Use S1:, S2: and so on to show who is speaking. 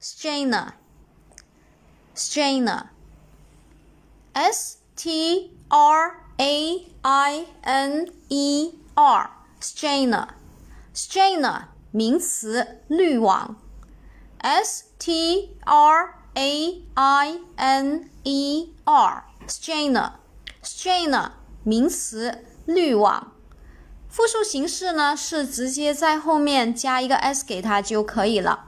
S1: strainer，strainer，s t r a i n e r，strainer，strainer，名词，滤网，s t r a i n e r，strainer，strainer，名词，滤网。复数形式呢，是直接在后面加一个 s 给它就可以了